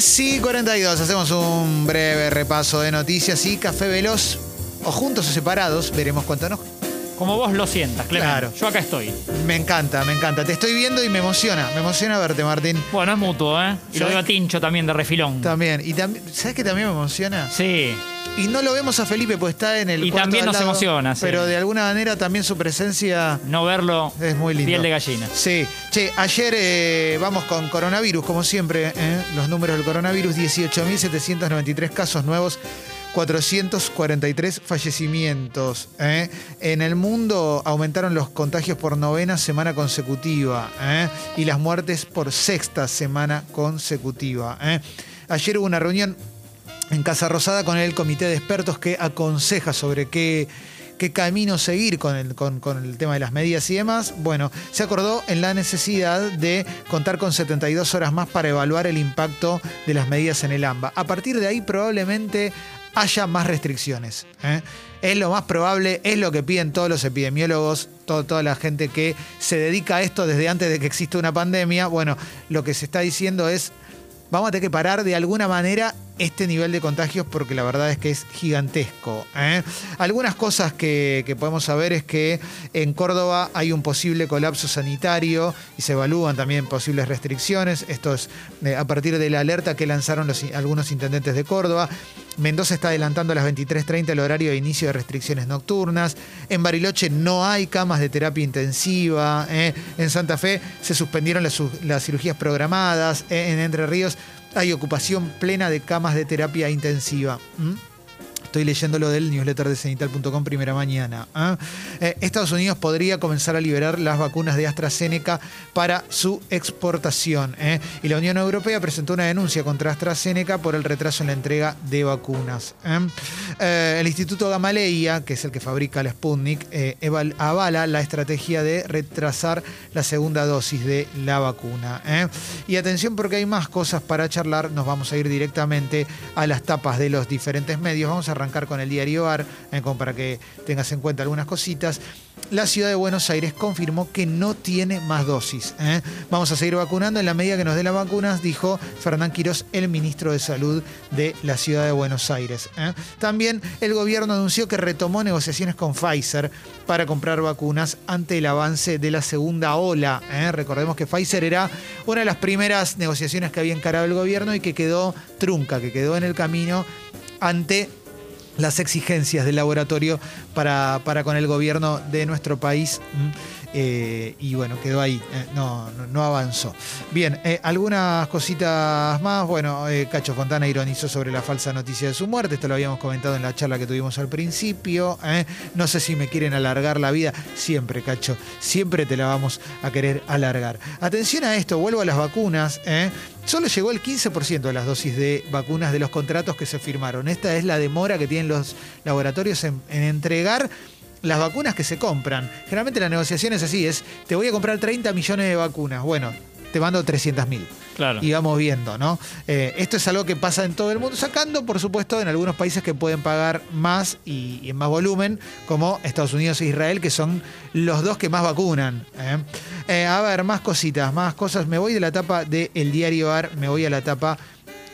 10 y 42. Hacemos un breve repaso de noticias y café veloz. O juntos o separados, veremos cuánto nos. Como vos lo sientas, Clemente. Claro. Yo acá estoy. Me encanta, me encanta. Te estoy viendo y me emociona. Me emociona verte, Martín. Bueno, es mutuo, ¿eh? Y lo veo a Tincho también de refilón. También. Y también, ¿sabes qué también me emociona? Sí. Y no lo vemos a Felipe, pues está en el. Y cuarto también al nos lado, emociona, sí. Pero de alguna manera también su presencia No verlo. es muy lindo. Piel de gallina. Sí. Che, ayer eh, vamos con coronavirus, como siempre. ¿eh? Los números del coronavirus: 18.793 casos nuevos. 443 fallecimientos. ¿eh? En el mundo aumentaron los contagios por novena semana consecutiva ¿eh? y las muertes por sexta semana consecutiva. ¿eh? Ayer hubo una reunión en Casa Rosada con el comité de expertos que aconseja sobre qué, qué camino seguir con el, con, con el tema de las medidas y demás. Bueno, se acordó en la necesidad de contar con 72 horas más para evaluar el impacto de las medidas en el AMBA. A partir de ahí probablemente haya más restricciones. ¿eh? Es lo más probable, es lo que piden todos los epidemiólogos, toda la gente que se dedica a esto desde antes de que exista una pandemia. Bueno, lo que se está diciendo es, vamos a tener que parar de alguna manera este nivel de contagios porque la verdad es que es gigantesco. ¿eh? Algunas cosas que, podemos saber es que en Córdoba hay un posible colapso sanitario y se evalúan también posibles restricciones. Esto es eh, a partir de la alerta que lanzaron algunos intendentes de Córdoba. Mendoza está adelantando a las 23.30 el horario de inicio de restricciones nocturnas. En Bariloche no hay camas de terapia intensiva. ¿eh? En Santa Fe se suspendieron las, las cirugías programadas. En Entre Ríos hay ocupación plena de camas de terapia intensiva. Estoy leyendo lo del newsletter de cenital.com primera mañana. ¿ah? Eh, Estados Unidos podría comenzar a liberar las vacunas de AstraZeneca para su exportación. ¿eh? Y la Unión Europea presentó una denuncia contra AstraZeneca por el retraso en la entrega de vacunas. ¿eh? El Instituto Gamaleya, que es el que fabrica la Sputnik, avala la estrategia de retrasar la segunda dosis de la vacuna. Y atención porque hay más cosas para charlar. Nos vamos a ir directamente a las tapas de los diferentes medios. Vamos a arrancar con el diario AR, eh, como para que tengas en cuenta algunas cositas. La ciudad de Buenos Aires confirmó que no tiene más dosis. ¿eh? Vamos a seguir vacunando en la medida que nos dé las vacunas, dijo Fernán Quirós, el ministro de Salud de la ciudad de Buenos Aires. ¿eh? También el gobierno anunció que retomó negociaciones con Pfizer para comprar vacunas ante el avance de la segunda ola. ¿eh? Recordemos que Pfizer era una de las primeras negociaciones que había encarado el gobierno y que quedó trunca, que quedó en el camino ante las exigencias del laboratorio para, para con el gobierno de nuestro país. Eh, y bueno, quedó ahí, eh, no, no, avanzó. Bien, eh, algunas cositas más. Bueno, Cacho Fontana ironizó sobre la falsa noticia de su muerte. Esto lo habíamos comentado en la charla que tuvimos al principio. No sé si me quieren alargar la vida. Siempre, Cacho, siempre te la vamos a querer alargar. Atención a esto, vuelvo a las vacunas. Solo llegó el 15% de las dosis de vacunas de los contratos que se firmaron. Esta es la demora que tienen los laboratorios en, en entregar las vacunas que se compran. Generalmente la negociación es así, es te voy a comprar 30 millones de vacunas. Bueno, te mando 300 mil. Claro. Y vamos viendo, ¿no? Eh, esto es algo que pasa en todo el mundo, sacando, por supuesto, en algunos países que pueden pagar más y, y en más volumen, como Estados Unidos e Israel, que son los dos que más vacunan. ¿eh? Eh, a ver, más cositas, más cosas. Me voy de la etapa del diario AR, me voy a la etapa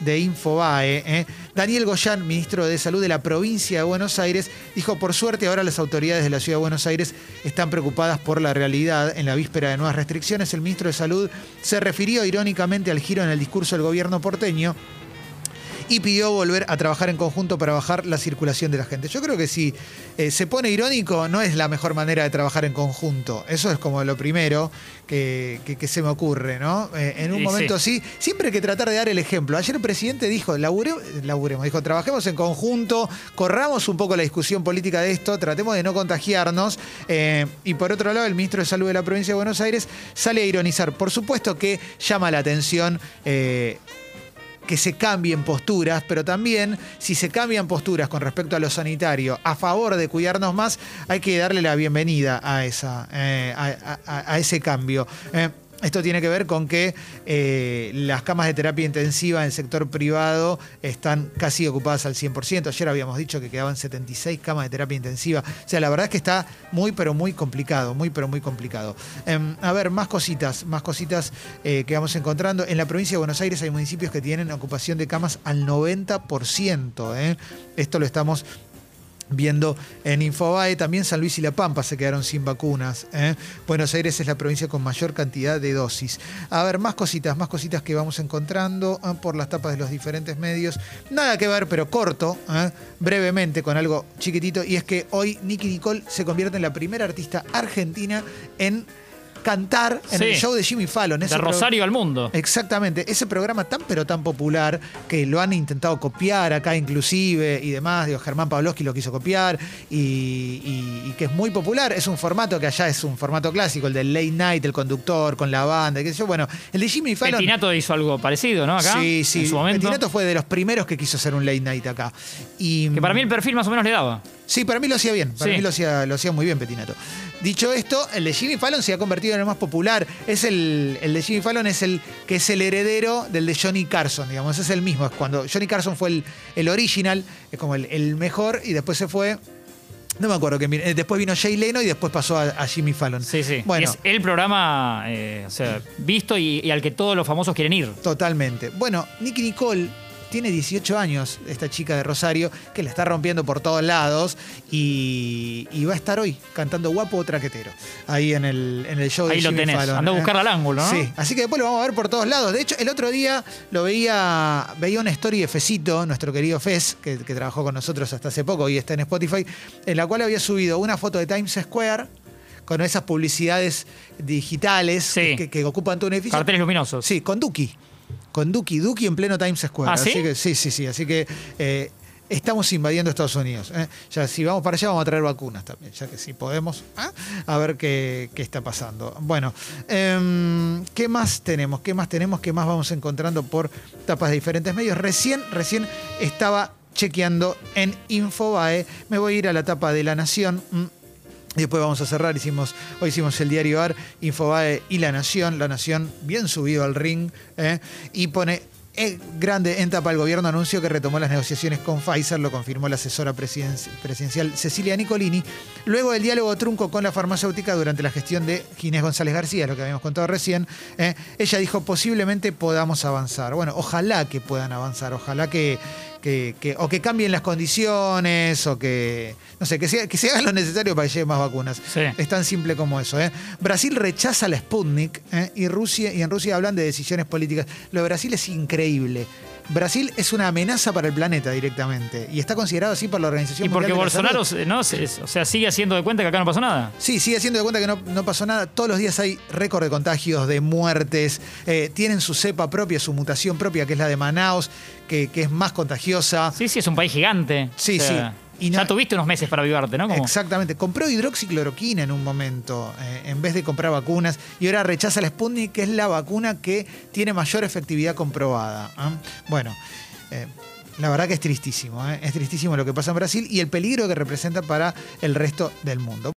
de Infobae. ¿eh? Daniel Goyán, ministro de Salud de la provincia de Buenos Aires, dijo, por suerte ahora las autoridades de la ciudad de Buenos Aires están preocupadas por la realidad. En la víspera de nuevas restricciones, el ministro de Salud se refirió irónicamente al giro en el discurso del gobierno porteño y pidió volver a trabajar en conjunto para bajar la circulación de la gente. Yo creo que si eh, se pone irónico, no es la mejor manera de trabajar en conjunto. Eso es como lo primero que, que- que se me ocurre, ¿no? Eh, en un Y momento así, siempre hay que tratar de dar el ejemplo. Ayer el presidente dijo, labure- laburemos, dijo, trabajemos en conjunto, corramos un poco la discusión política de esto, tratemos de no contagiarnos. Eh, y por otro lado, el ministro de Salud de la provincia de Buenos Aires sale a ironizar. Por supuesto que llama la atención. eh, que se cambien posturas, pero también si se cambian posturas con respecto a lo sanitario a favor de cuidarnos más, hay que darle la bienvenida a, esa, eh, a, a- ese cambio. Eh, Esto tiene que ver con que eh, las camas de terapia intensiva en el sector privado están casi ocupadas al 100%. Ayer habíamos dicho que quedaban 76 camas de terapia intensiva. O sea, la verdad es que está muy, pero muy complicado, muy, pero muy complicado. Em, a ver, más cositas, más cositas eh, que vamos encontrando. En la provincia de Buenos Aires hay municipios que tienen ocupación de camas al 90%. ¿eh? Esto lo estamos viendo en Infobae. También San Luis y La Pampa se quedaron sin vacunas. ¿eh? Buenos Aires es la provincia con mayor cantidad de dosis. A ver, más cositas, más cositas que vamos encontrando ¿eh? por las tapas de los diferentes medios. Nada que ver, pero corto, ¿eh? brevemente, con algo chiquitito. Y es que hoy Nicky Nicole se convierte en la primera artista argentina en cantar en Sí. el show de Jimmy Fallon. De Ese Rosario al mundo. Exactamente, ese programa tan pero tan popular que lo han intentado copiar acá inclusive y demás, digo, Germán Pavlovsky lo quiso copiar y, y- y que es muy popular, es un formato que allá es un formato clásico, el del late night, el conductor con la banda, qué sé yo, bueno, el de Jimmy Fallon... Petinato hizo algo parecido, ¿no? Acá. Sí, sí, En su momento. Petinato fue de los primeros que quiso hacer un late night acá. Y, Que para mí el perfil más o menos le daba. Sí, para mí lo hacía bien. Para Sí. mí lo hacía, lo hacía muy bien Petinato. Dicho esto, el de Jimmy Fallon se ha convertido en el más popular. Es el, el de Jimmy Fallon es el que es el heredero del de Johnny Carson, digamos. Es el mismo. Es cuando Johnny Carson fue el, el original, es como el, el mejor, y después se fue. No me acuerdo que eh, después vino Jay Leno y después pasó a, a Jimmy Fallon. Sí, sí. Bueno, Es el programa eh, o sea, visto y, y al que todos los famosos quieren ir. Totalmente. Bueno, Nicky Nicole tiene 18 años, esta chica de Rosario, que la está rompiendo por todos lados y, y va a estar hoy cantando guapo o traquetero, ahí en el, en el show de Ahí lo tenés. Fallon, Andá a ¿eh? buscarla al ángulo, ¿no? Sí, así que después lo vamos a ver por todos lados. De hecho, el otro día lo veía, veía una story de Fecito, nuestro querido Fez, que, que trabajó con nosotros hasta hace poco y está en Spotify, en la cual había subido una foto de Times Square con esas publicidades digitales Sí. que, que ocupan todo un edificio. Carteles luminosos. Sí, con Duki. Con Duki, Duki en pleno Times Square. ¿Ah, sí? Así que, sí, sí, sí. Así que eh, estamos invadiendo Estados Unidos. ¿eh? Ya si vamos para allá vamos a traer vacunas también, ya que si podemos. ¿ah? A ver qué, qué está pasando. Bueno, em, ¿qué más tenemos? ¿Qué más tenemos? ¿Qué más vamos encontrando por tapas de diferentes medios? Recién, recién estaba chequeando en Infobae. Me voy a ir a la tapa de La Nación. Después vamos a cerrar, hoy hicimos el diario AR, Infobae y La Nación. La Nación bien subido al ring ¿eh? y pone eh, grande en tapa el gobierno anunció que retomó las negociaciones con Pfizer, lo confirmó la asesora presiden- presidencial Cecilia Nicolini, luego del diálogo trunco con la farmacéutica durante la gestión de Ginés González García, lo que habíamos contado recién, ¿eh? ella dijo posiblemente podamos avanzar. Bueno, ojalá que puedan avanzar, ojalá que, que- que- o que cambien las condiciones, o que, no sé, que se, que se hagan lo necesario para que lleguen más vacunas. Sí. Es tan simple como eso. ¿eh? Brasil rechaza la Sputnik ¿eh? y, Rusia, y en Rusia hablan de decisiones políticas. Lo de Brasil es increíble. Brasil es una amenaza para el planeta directamente y está considerado así por la Organización Y porque de la Bolsonaro Salud. ¿no? Se- o sea, sigue haciendo de cuenta que acá no pasó nada. Sí, sigue haciendo de cuenta que no, no pasó nada. Todos los días hay récord de contagios, de muertes. Eh, tienen su cepa propia, su mutación propia, que es la de Manaus, que, que es más contagiosa. Sí, sí, es un país gigante. Sí, O sea, sí. Y ya no- tuviste unos meses para vivarte, ¿no? Exactamente. Compró hidroxicloroquina en un momento, eh, en vez de comprar vacunas, y ahora rechaza la Sputnik, que es la vacuna que tiene mayor efectividad comprobada. ¿ah? Bueno, eh, la verdad que es tristísimo, ¿eh? es tristísimo lo que pasa en Brasil y el peligro que representa para el resto del mundo.